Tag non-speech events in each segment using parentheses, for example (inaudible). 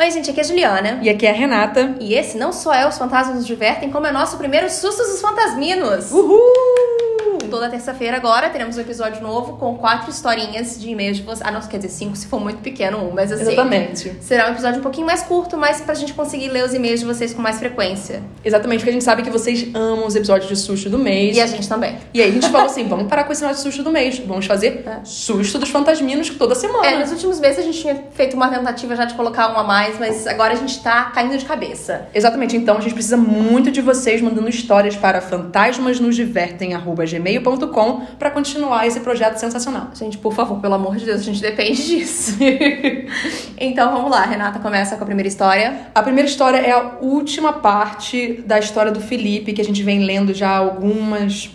Oi, gente, aqui é a Juliana. E aqui é a Renata. E esse não só é Os Fantasmas Nos Divertem, como é nosso primeiro Sustos dos Fantasminos. Uhul! Toda terça-feira agora teremos um episódio novo com quatro historinhas de e-mails de vocês. Ah, não, quer dizer, cinco se for muito pequeno um, mas assim. Exatamente. Será um episódio um pouquinho mais curto, mas pra gente conseguir ler os e-mails de vocês com mais frequência. Exatamente, porque a gente sabe que vocês amam os episódios de susto do mês. E a gente também. E aí a gente falou assim: vamos parar com esse negócio de susto do mês. Vamos fazer É. susto dos fantasminos toda semana. É, nos últimos meses a gente tinha feito uma tentativa já de colocar um a mais, mas agora a gente tá caindo de cabeça. Exatamente, então a gente precisa muito de vocês mandando histórias para fantasmasnosdivertem.gmail.com para continuar esse projeto sensacional. Gente, por favor, pelo amor de Deus, a gente depende disso. (laughs) então vamos lá, Renata começa com a primeira história. A primeira história é a última parte da história do Felipe, que a gente vem lendo já algumas.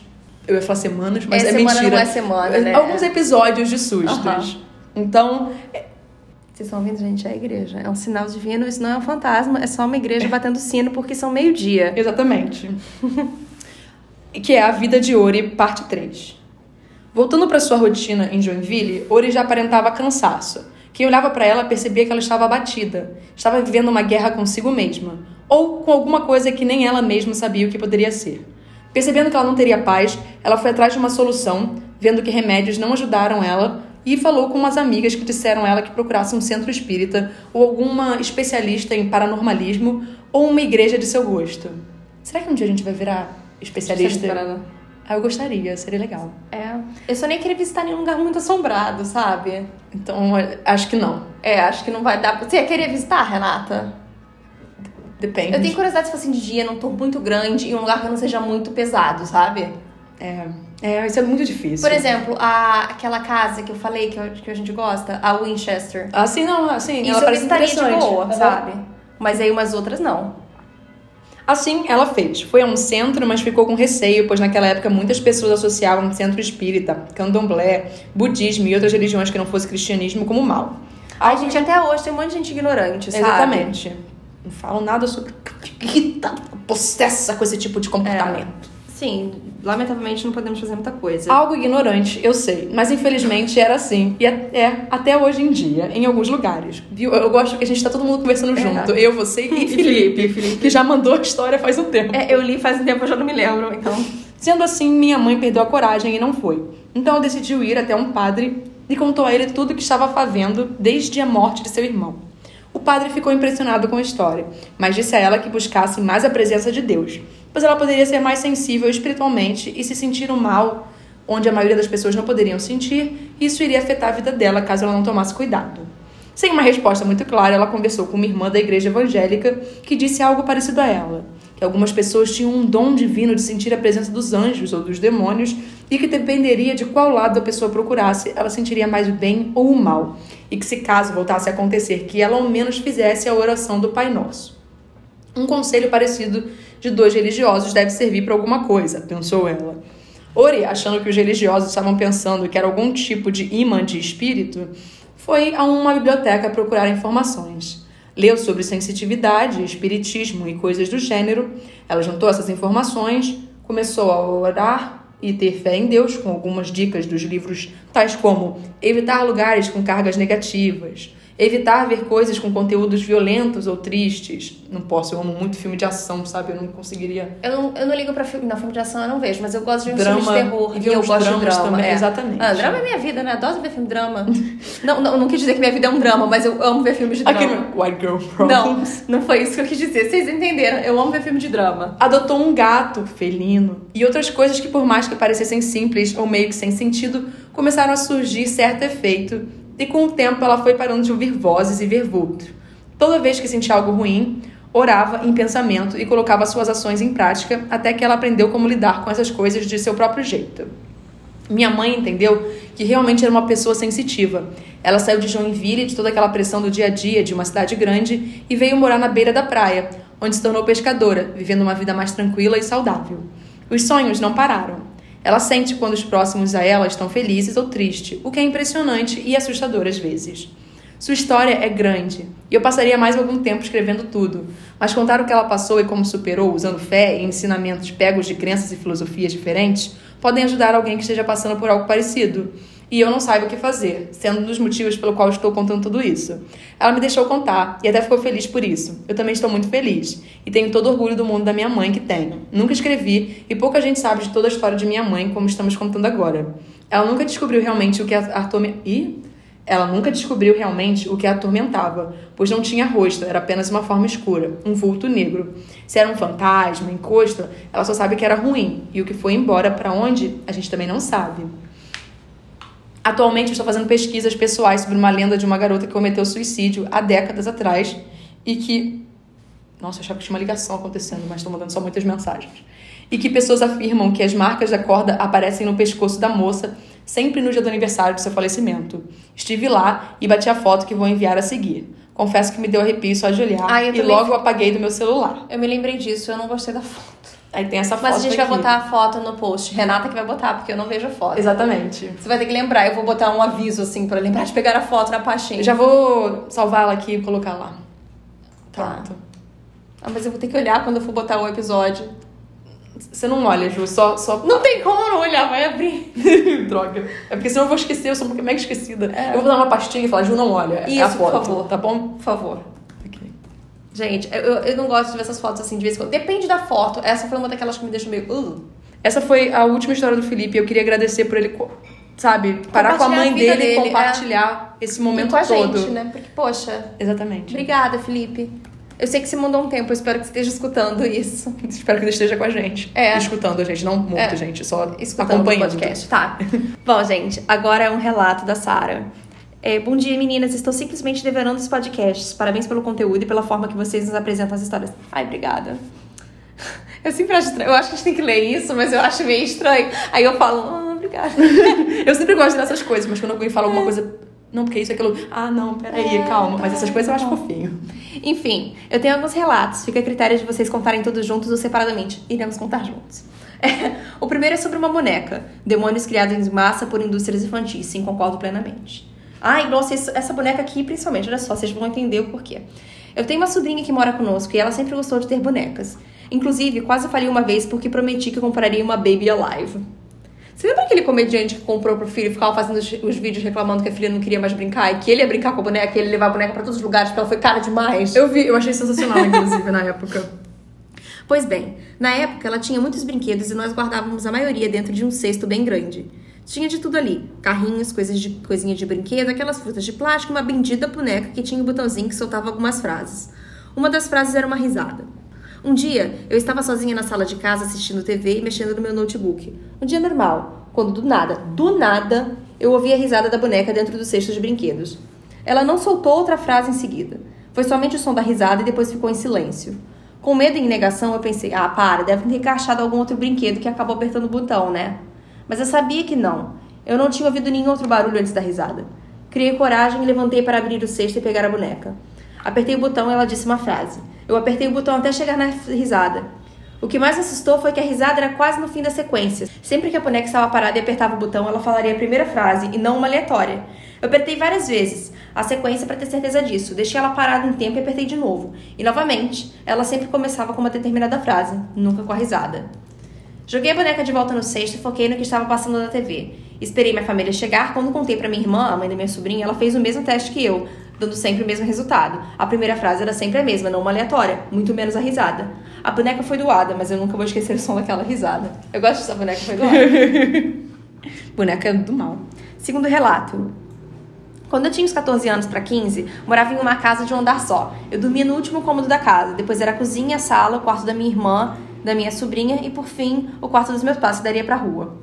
Eu ia falar semanas, mas É, é, semana mentira. não é semana, né? Alguns episódios de sustos. Aham. Então, Vocês estão ouvindo, gente? É a igreja. É um sinal divino, isso não é um fantasma, é só uma igreja batendo sino porque são meio-dia. Exatamente. (laughs) que é a vida de Ori, parte 3. Voltando para sua rotina em Joinville, Ori já aparentava cansaço. Quem olhava para ela percebia que ela estava abatida, estava vivendo uma guerra consigo mesma, ou com alguma coisa que nem ela mesma sabia o que poderia ser. Percebendo que ela não teria paz, ela foi atrás de uma solução, vendo que remédios não ajudaram ela, e falou com umas amigas que disseram a ela que procurasse um centro espírita ou alguma especialista em paranormalismo ou uma igreja de seu gosto. Será que um dia a gente vai virar especialista? Ah, eu gostaria, seria legal. É. Eu só nem queria visitar nenhum lugar muito assombrado, sabe? Então, acho que não. É, acho que não vai dar. pra- Você ia querer visitar, Renata? Depende. Eu tenho curiosidade se fosse de dia, num tour muito grande e um lugar que não seja muito pesado, sabe? É, é, isso é muito difícil. Por exemplo, a, aquela casa que eu falei que, eu- que a gente gosta, a Winchester. Assim, não, assim, Isso ela eu parece visitaria de boa, sabe? Mas aí umas outras não. Assim, ela fez. Foi a um centro, mas ficou com receio, pois naquela época muitas pessoas associavam centro espírita, candomblé, budismo e outras religiões que não fosse cristianismo como mal. Ai, gente, até hoje tem um monte de gente ignorante, sabe? Exatamente. Não falam nada sobre irritada, possessa com esse tipo de comportamento. Sim, lamentavelmente não podemos fazer muita coisa. Algo ignorante, eu sei, mas infelizmente era assim. E é, é até hoje em dia, em alguns lugares. Viu? Eu gosto que a gente tá todo mundo conversando É. junto. Eu, você e (laughs) Felipe, Felipe, que já mandou a história faz um tempo. É, eu li faz um tempo, eu já não me lembro, então. Sendo assim, minha mãe perdeu a coragem e não foi. Então decidiu ir até um padre e contou a ele tudo o que estava fazendo desde a morte de seu irmão. O padre ficou impressionado com a história, mas disse a ela que buscasse mais a presença de Deus, pois ela poderia ser mais sensível espiritualmente e se sentir um mal onde a maioria das pessoas não poderiam sentir, e isso iria afetar a vida dela caso ela não tomasse cuidado. Sem uma resposta muito clara, ela conversou com uma irmã da igreja evangélica que disse algo parecido a ela: que algumas pessoas tinham um dom divino de sentir a presença dos anjos ou dos demônios e que dependeria de qual lado a pessoa procurasse, ela sentiria mais o bem ou o mal, e que se caso voltasse a acontecer, que ela ao menos fizesse a oração do Pai Nosso. Um conselho parecido de dois religiosos deve servir para alguma coisa, pensou ela. Ori, achando que os religiosos estavam pensando que era algum tipo de imã de espírito, foi a uma biblioteca procurar informações. Leu sobre sensitividade, espiritismo e coisas do gênero. Ela juntou essas informações, começou a orar e ter fé em Deus com algumas dicas dos livros tais como evitar lugares com cargas negativas, evitar ver coisas com conteúdos violentos ou tristes. Não posso, eu amo muito filme de ação, sabe? Eu não conseguiria Eu não, eu não ligo pra filme. Não, filme de ação eu não vejo, mas eu gosto de um Drama, filme de terror. e eu gosto de drama. também, é. exatamente. Ah, drama é minha vida, né? Adoro ver filme de drama. (laughs) não, não, não quis dizer que minha vida é um drama, mas eu amo ver filmes de drama. Aquele White Girl Não, Problems. não foi isso que eu quis dizer. Vocês entenderam. Eu amo ver filme de drama. Adotou um gato felino e outras coisas que, por mais que parecessem simples ou meio que sem sentido, começaram a surgir certo efeito e com o tempo ela foi parando de ouvir vozes e ver vulto. Toda vez que sentia algo ruim, orava em pensamento e colocava suas ações em prática até que ela aprendeu como lidar com essas coisas de seu próprio jeito. Minha mãe entendeu que realmente era uma pessoa sensitiva. Ela saiu de Joinville, de toda aquela pressão do dia a dia de uma cidade grande, e veio morar na beira da praia, onde se tornou pescadora, vivendo uma vida mais tranquila e saudável. Os sonhos não pararam. Ela sente quando os próximos a ela estão felizes ou tristes, o que é impressionante e assustador às vezes. Sua história é grande, e eu passaria mais algum tempo escrevendo tudo, mas contar o que ela passou e como superou, usando fé e ensinamentos pegos de crenças e filosofias diferentes, podem ajudar alguém que esteja passando por algo parecido. E eu não saiba o que fazer, sendo um dos motivos pelo qual estou contando tudo isso. Ela me deixou contar e até ficou feliz por isso. Eu também estou muito feliz e tenho todo orgulho do mundo da minha mãe que tenho. Nunca escrevi e pouca gente sabe de toda a história de minha mãe como estamos contando agora. Ela nunca descobriu realmente o que atormentava. Ih? Ela nunca descobriu realmente o que a atormentava, pois não tinha rosto, era apenas uma forma escura, um vulto negro. Se era um fantasma, encosto, ela só sabe que era ruim, e o que foi embora para onde, a gente também não sabe. Atualmente eu estou fazendo pesquisas pessoais sobre uma lenda de uma garota que cometeu suicídio há décadas atrás e que. Nossa, eu achava que tinha uma ligação acontecendo, mas estou mandando só muitas mensagens. E que pessoas afirmam que as marcas da corda aparecem no pescoço da moça sempre no dia do aniversário do seu falecimento. Estive lá e bati a foto que vou enviar a seguir. Confesso que me deu arrepio só de olhar Ai, eu e logo apaguei do meu celular. Eu me lembrei disso, eu não gostei da foto. Aí tem essa foto Mas a gente vai aqui. botar a foto no post. Renata que vai botar, porque eu não vejo a foto. Exatamente. Você vai ter que lembrar, eu vou botar um aviso assim pra lembrar de pegar a foto na pastinha. Eu já vou salvar ela aqui e colocar lá. Tá. Pronto. Ah, mas eu vou ter que olhar quando eu for botar o episódio. Você não olha, Ju, só. só... Não tem como não olhar, vai abrir. (laughs) Droga. É porque senão eu vou esquecer, eu sou mega esquecida. Eu vou dar uma pastinha e falar, Ju, não olha. é a É. Isso, por foto, favor. Tá bom? Por favor. Gente, eu, eu não gosto de ver essas fotos assim de vez em quando. Depende da foto. Essa foi uma daquelas que me deixou meio. Uh. Essa foi a última história do Felipe. Eu queria agradecer por ele, sabe, parar com a mãe a vida dele e dele, compartilhar esse E momento com a todo. gente, né? Porque, poxa, Exatamente. obrigada, Felipe. Eu sei que você mandou um tempo, eu espero que você esteja escutando isso. (laughs) Espero que ele esteja com a gente. É. Escutando a gente, não muito, É. gente, só Escutando acompanhando. o podcast. Tá. (laughs) Bom, gente, agora é um relato da Sara. É, bom dia, meninas. Estou simplesmente devorando os podcasts. Parabéns pelo conteúdo e pela forma que vocês nos apresentam as histórias. Ai, obrigada. (laughs) Eu sempre acho estranho. Eu acho que a gente tem que ler isso, mas eu acho meio estranho. Aí eu falo, ah, obrigada. (laughs) Eu sempre gosto dessas coisas, mas quando alguém fala alguma coisa. Não, porque isso é aquilo. Ah, não, peraí, É, calma. tá, Mas essas coisas eu acho tá. fofinho. Enfim, eu tenho alguns relatos. Fica a critério de vocês contarem todos juntos ou separadamente. Iremos contar juntos. (laughs) O primeiro é sobre uma boneca. Demônios criados em massa por indústrias infantis. Sim, concordo plenamente. Ai, nossa, isso- essa boneca aqui, principalmente, olha só, vocês vão entender o porquê. Eu tenho uma sobrinha que mora conosco e ela sempre gostou de ter bonecas. Inclusive, quase falei uma vez porque prometi que compraria uma Baby Alive. Você lembra aquele comediante que comprou pro filho e ficava fazendo os, os vídeos reclamando que a filha não queria mais brincar e que ele ia brincar com a boneca e ele levar a boneca pra todos os lugares porque ela foi cara demais? Eu vi, eu achei sensacional, inclusive, na época. Pois bem, na época ela tinha muitos brinquedos e nós guardávamos a maioria dentro de um cesto bem grande. Tinha de tudo ali: carrinhos, coisas de coisinha de brinquedo, aquelas frutas de plástico uma bendita boneca que tinha um botãozinho que soltava algumas frases. Uma das frases era uma risada. Um dia, eu estava sozinha na sala de casa assistindo TV e mexendo no meu notebook. Um dia normal, quando do nada, do nada, eu ouvi a risada da boneca dentro do cesto de brinquedos. Ela não soltou outra frase em seguida. Foi somente o som da risada e depois ficou em silêncio. Com medo e negação, eu pensei: ah, para, deve ter encaixado algum outro brinquedo que acabou apertando o botão, né? Mas eu sabia que não. Eu não tinha ouvido nenhum outro barulho antes da risada. Criei coragem e levantei para abrir o cesto e pegar a boneca. Apertei o botão e ela disse uma frase. Eu apertei o botão até chegar na risada. O que mais assustou foi que a risada era quase no fim da sequência. Sempre que a boneca estava parada e apertava o botão, ela falaria a primeira frase e não uma aleatória. Eu apertei várias vezes a sequência para ter certeza disso. Deixei ela parada um tempo e apertei de novo. E novamente, ela sempre começava com uma determinada frase, nunca com a risada. Joguei a boneca de volta no cesto e foquei no que estava passando na TV. Esperei minha família chegar. Quando contei para minha irmã, a mãe da minha sobrinha, ela fez o mesmo teste que eu, dando sempre o mesmo resultado. A primeira frase era sempre a mesma, não uma aleatória, muito menos a risada. A boneca foi doada, mas eu nunca vou esquecer o som daquela risada. Eu gosto dessa boneca foi doada. (laughs) Boneca do mal. Segundo relato. Quando eu tinha uns 14 anos para 15, morava em uma casa de um andar só. Eu dormia no último cômodo da casa, depois era a cozinha, a sala, o quarto da minha irmã, da minha sobrinha e, por fim, o quarto dos meus pais, que daria pra rua.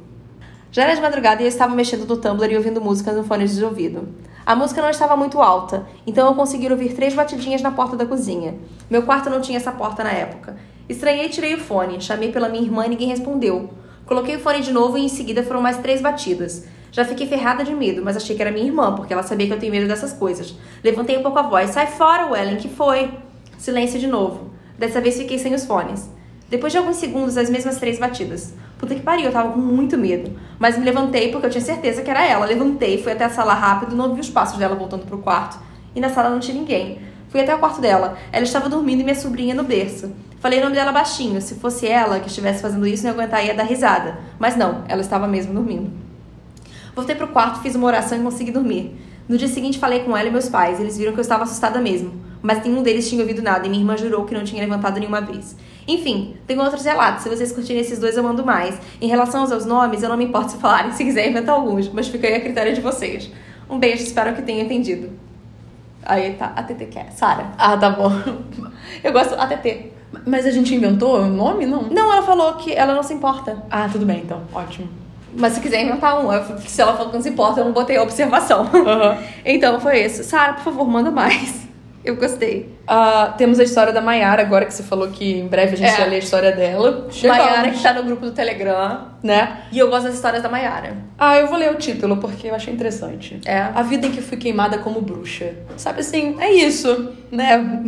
Já era de madrugada e eu estava mexendo no Tumblr e ouvindo música no fone de ouvido. A música não estava muito alta, então eu consegui ouvir três batidinhas na porta da cozinha. Meu quarto não tinha essa porta na época. Estranhei e tirei o fone, chamei pela minha irmã e ninguém respondeu. Coloquei o fone de novo e em seguida foram mais três batidas. Já fiquei ferrada de medo, mas achei que era minha irmã, porque ela sabia que eu tenho medo dessas coisas. Levantei um pouco a voz. Sai fora, Wellen, que foi? Silêncio de novo. Dessa vez fiquei sem os fones. Depois de alguns segundos, as mesmas três batidas. Puta que pariu, eu tava com muito medo. Mas me levantei porque eu tinha certeza que era ela. Levantei, fui até a sala rápido, não vi os passos dela voltando pro quarto. E na sala não tinha ninguém. Fui até o quarto dela. Ela estava dormindo e minha sobrinha no berço. Falei o nome dela baixinho. Se fosse ela que estivesse fazendo isso, não ia aguentar ia dar risada. Mas não, ela estava mesmo dormindo. Voltei pro quarto, fiz uma oração e consegui dormir. No dia seguinte falei com ela e meus pais. Eles viram que eu estava assustada mesmo. Mas nenhum deles tinha ouvido nada e minha irmã jurou que não tinha levantado nenhuma vez. Enfim, tem outros relatos. Se vocês curtirem esses dois, eu mando mais. Em relação aos nomes, eu não me importo se falarem, se quiser inventar alguns, mas fica aí a critério de vocês. Um beijo, espero que tenham entendido. Aí tá, a TT quer. Sara. Ah, tá bom. Eu gosto a TT. Mas a gente inventou o nome, não? Não, ela falou que ela não se importa. Ah, tudo bem, então. Ótimo. Mas se quiser inventar um, eu- se ela falou que não se importa, eu não botei a observação. Aham. Então foi isso. Sara, por favor, manda mais. Eu gostei. Ah, temos a história da Mayara, agora que você falou que em breve a gente É. vai ler a história dela. Mayara que tá no grupo do Telegram. Né? E eu gosto das histórias da Mayara. Ah, eu vou ler o título porque eu achei interessante. É. A vida em que fui queimada como bruxa. Sabe assim, é isso, né?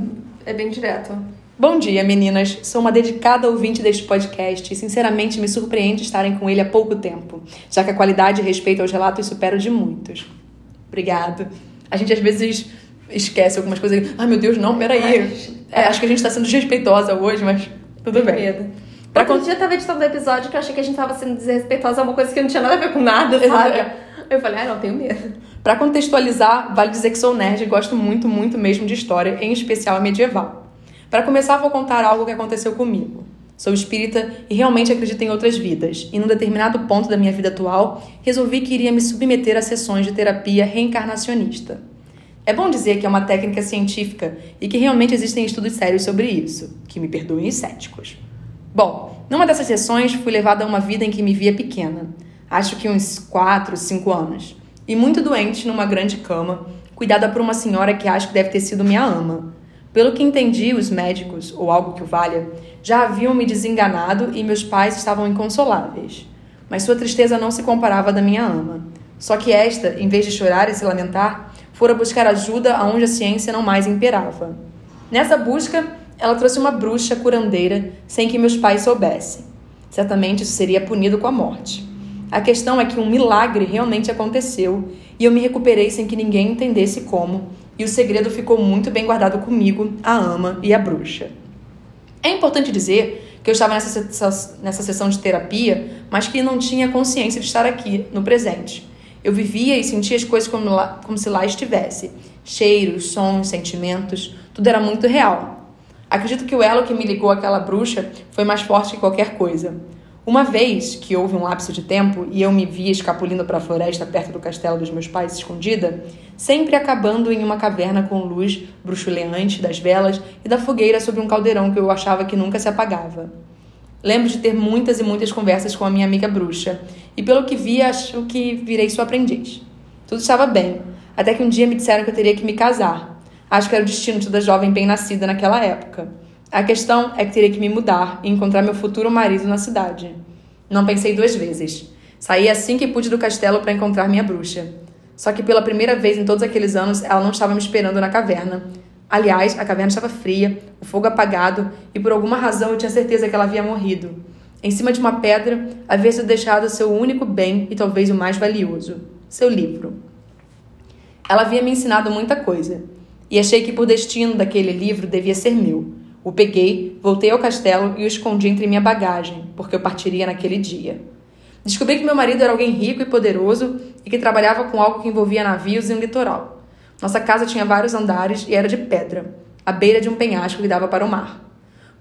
É bem direto. Bom dia, meninas. Sou uma dedicada ouvinte deste podcast e, sinceramente, me surpreende estarem com ele há pouco tempo, já que a qualidade e respeito aos relatos supero de muitos. Obrigado. A gente às vezes esquece algumas coisas. Ai, meu Deus, não, peraí. É, acho que a gente tá sendo desrespeitosa hoje, mas tudo bem. Medo. Pra Outro con- dia eu tava editando o episódio que eu achei que a gente tava sendo desrespeitosa a uma coisa que não tinha nada a ver com nada, sabe? É. Eu falei, ah, não, tenho medo. Pra contextualizar, vale dizer que sou nerd e gosto muito, muito mesmo de história, em especial a medieval. Para começar, vou contar algo que aconteceu comigo. Sou espírita e realmente acredito em outras vidas, e num determinado ponto da minha vida atual, resolvi que iria me submeter a sessões de terapia reencarnacionista. É bom dizer que é uma técnica científica e que realmente existem estudos sérios sobre isso, que me perdoem os céticos. Bom, numa dessas sessões fui levada a uma vida em que me via pequena, acho que uns 4, 5 anos, e muito doente numa grande cama, cuidada por uma senhora que acho que deve ter sido minha ama. Pelo que entendi, os médicos, ou algo que o valha, já haviam me desenganado e meus pais estavam inconsoláveis. Mas sua tristeza não se comparava à da minha ama. Só que esta, em vez de chorar e se lamentar, fora buscar ajuda aonde a ciência não mais imperava. Nessa busca, ela trouxe uma bruxa curandeira sem que meus pais soubessem. Certamente isso seria punido com a morte. A questão é que um milagre realmente aconteceu e eu me recuperei sem que ninguém entendesse como, e o segredo ficou muito bem guardado comigo, a ama e a bruxa. É importante dizer que eu estava nessa, nessa sessão de terapia, mas que não tinha consciência de estar aqui, no presente. Eu vivia e sentia as coisas como, lá- como se lá estivesse. Cheiros, sons, sentimentos, tudo era muito real. Acredito que o elo que me ligou àquela bruxa foi mais forte que qualquer coisa. Uma vez que houve um lapso de tempo e eu me via escapulindo para a floresta perto do castelo dos meus pais escondida, sempre acabando em uma caverna com luz bruxuleante das velas e da fogueira sobre um caldeirão que eu achava que nunca se apagava. Lembro de ter muitas e muitas conversas com a minha amiga bruxa, e pelo que vi, acho que virei sua aprendiz. Tudo estava bem, até que um dia me disseram que eu teria que me casar. Acho que era o destino de toda jovem bem-nascida naquela época. A questão é que teria que me mudar e encontrar meu futuro marido na cidade. Não pensei duas vezes. Saí assim que pude do castelo para encontrar minha bruxa. Só que pela primeira vez em todos aqueles anos, ela não estava me esperando na caverna. Aliás, a caverna estava fria, o fogo apagado, e por alguma razão eu tinha certeza que ela havia morrido. Em cima de uma pedra, havia sido deixado seu único bem e talvez o mais valioso: seu livro. Ela havia me ensinado muita coisa, e achei que por destino daquele livro devia ser meu. O peguei, voltei ao castelo e o escondi entre minha bagagem, porque eu partiria naquele dia. Descobri que meu marido era alguém rico e poderoso e que trabalhava com algo que envolvia navios e um litoral. Nossa casa tinha vários andares e era de pedra, à beira de um penhasco que dava para o mar.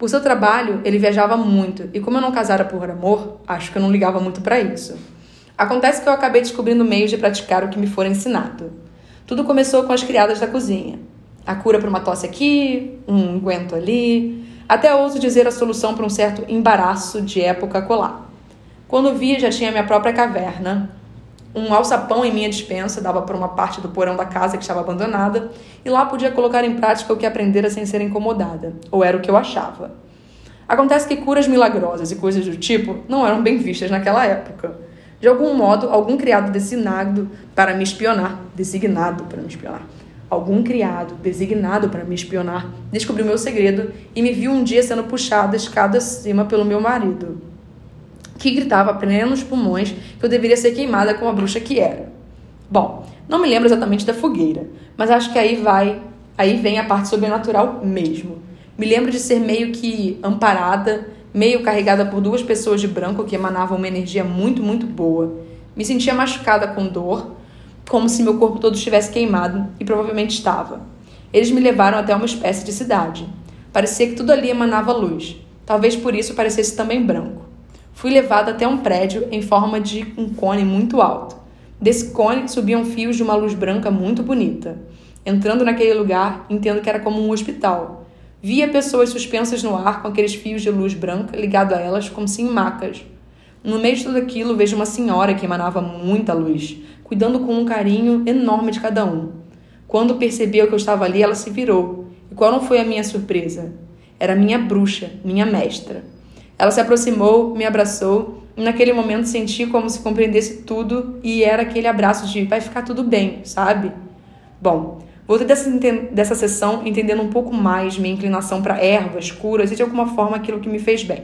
Por seu trabalho, ele viajava muito, e como eu não casara por amor, acho que eu não ligava muito para isso. Acontece que eu acabei descobrindo meios de praticar o que me for ensinado. Tudo começou com as criadas da cozinha. A cura para uma tosse aqui, um unguento ali, até ouso dizer a solução para um certo embaraço de época colar. Quando vi, já tinha minha própria caverna. Um alçapão em minha dispensa dava para uma parte do porão da casa que estava abandonada, e lá podia colocar em prática o que aprendera sem ser incomodada, ou era o que eu achava. Acontece que curas milagrosas e coisas do tipo não eram bem vistas naquela época. De algum modo, algum criado designado para me espionar, designado para me espionar, algum criado designado para me espionar, descobriu meu segredo e me viu um dia sendo puxada escada acima pelo meu marido, que gritava a plenos pulmões que eu deveria ser queimada como a bruxa que era. Bom, não me lembro exatamente da fogueira, mas acho que aí vai, aí vem a parte sobrenatural mesmo. Me lembro de ser meio que amparada, meio carregada por duas pessoas de branco que emanavam uma energia muito, muito boa. Me sentia machucada com dor, como se meu corpo todo estivesse queimado, e provavelmente estava. Eles me levaram até uma espécie de cidade. Parecia que tudo ali emanava luz. Talvez por isso parecesse também branco. Fui levada até um prédio em forma de um cone muito alto. Desse cone subiam fios de uma luz branca muito bonita. Entrando naquele lugar, entendo que era como um hospital. Via pessoas suspensas no ar com aqueles fios de luz branca ligados a elas como se em macas. No meio de tudo aquilo, vejo uma senhora que emanava muita luz, cuidando com um carinho enorme de cada um. Quando percebeu que eu estava ali, ela se virou. E qual não foi a minha surpresa? Era minha bruxa, minha mestra. Ela se aproximou, me abraçou, e naquele momento senti como se compreendesse tudo e era aquele abraço de vai ficar tudo bem, sabe? Bom, Voltei dessa, dessa sessão entendendo um pouco mais minha inclinação para ervas, curas e de alguma forma aquilo que me fez bem.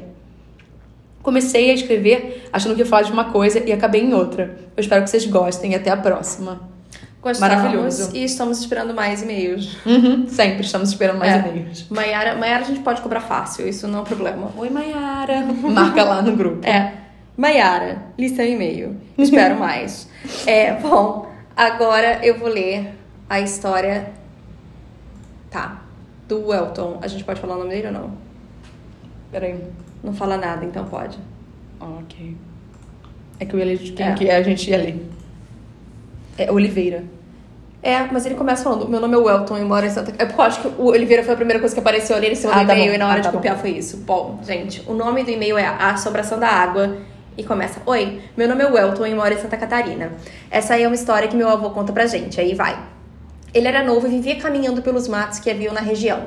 Comecei a escrever achando que ia falar de uma coisa e acabei em outra. Eu espero que vocês gostem e até a próxima. Gostamos Maravilhoso. E estamos esperando mais e-mails. Uhum, sempre estamos esperando mais É. e-mails. Maiara, Maiara a gente pode cobrar fácil, isso não é um problema. Oi, Mayara. (laughs) Marca lá no grupo. É. Maiara, lista um e-mail. Espero (laughs) mais. É, bom, agora eu vou ler a história. Tá. Do Elton. A gente pode falar o nome dele ou não? Peraí. Não fala nada, então pode. Ok. É que eu ia ler de quem É. que a gente ia ler. É Oliveira. É, mas ele começa falando: Meu nome é Welton e moro em Santa É porque eu acho que o Oliveira foi a primeira coisa que apareceu ali em cima Ah, do tá e-mail bom. e na hora Ah, de tá copiar bom. foi isso. Bom, gente, o nome do e-mail é A Assombração da Água e começa: Oi, meu nome é Welton e moro em Santa Catarina. Essa aí é uma história que meu avô conta pra gente. Aí vai. Ele era novo e vivia caminhando pelos matos que haviam na região.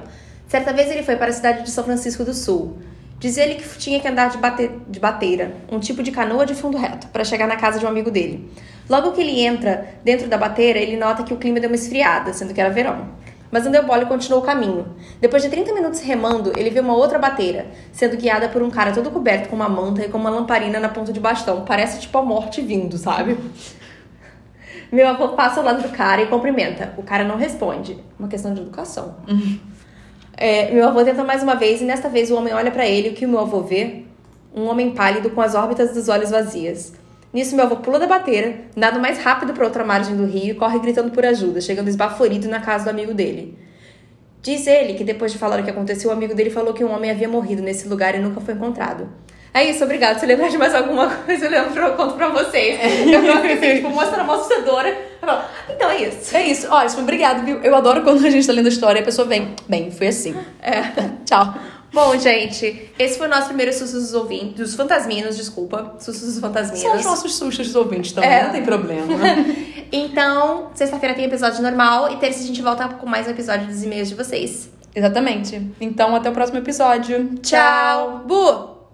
Certa vez ele foi para a cidade de São Francisco do Sul. Diz ele que tinha que andar de, bate- de bateira, um tipo de canoa de fundo reto, para chegar na casa de um amigo dele. Logo que ele entra dentro da bateira, ele nota que o clima deu uma esfriada, sendo que era verão. Mas não deu bola e continuou o caminho. Depois de 30 minutos remando, ele vê uma outra bateira, sendo guiada por um cara todo coberto com uma manta e com uma lamparina na ponta de bastão. Parece tipo a morte vindo, sabe? Meu avô passa ao lado do cara e cumprimenta. O cara não responde. Uma questão de educação. É, meu avô tenta mais uma vez e nesta vez o homem olha pra ele o que o meu avô vê? Um homem pálido com as órbitas dos olhos vazias. Nisso, meu avô pula da bateira, nada mais rápido para outra margem do rio e corre gritando por ajuda, chegando esbaforido na casa do amigo dele. Diz ele que depois de falar o que aconteceu, o amigo dele falou que um homem havia morrido nesse lugar e nunca foi encontrado. É isso, obrigado. Se lembrar de mais alguma coisa, eu lembro, eu conto pra vocês. Eu não acredito, tipo, mostrando uma assustadora. Eu falo, então é isso. É isso. Olha, obrigado, viu? Eu adoro quando a gente tá lendo a história e a pessoa vem. Bem, foi assim. É. (laughs) Tchau. Bom, gente, esse foi o nosso primeiro sustos dos ouvintes, dos fantasminos, desculpa. Sustos dos fantasminos. São os nossos sustos dos ouvintes também, É. não tem problema. (laughs) Então, sexta-feira tem episódio normal e terça a gente volta com mais um episódio dos e-mails de vocês. Exatamente. Então, até o próximo episódio. Tchau! Bu!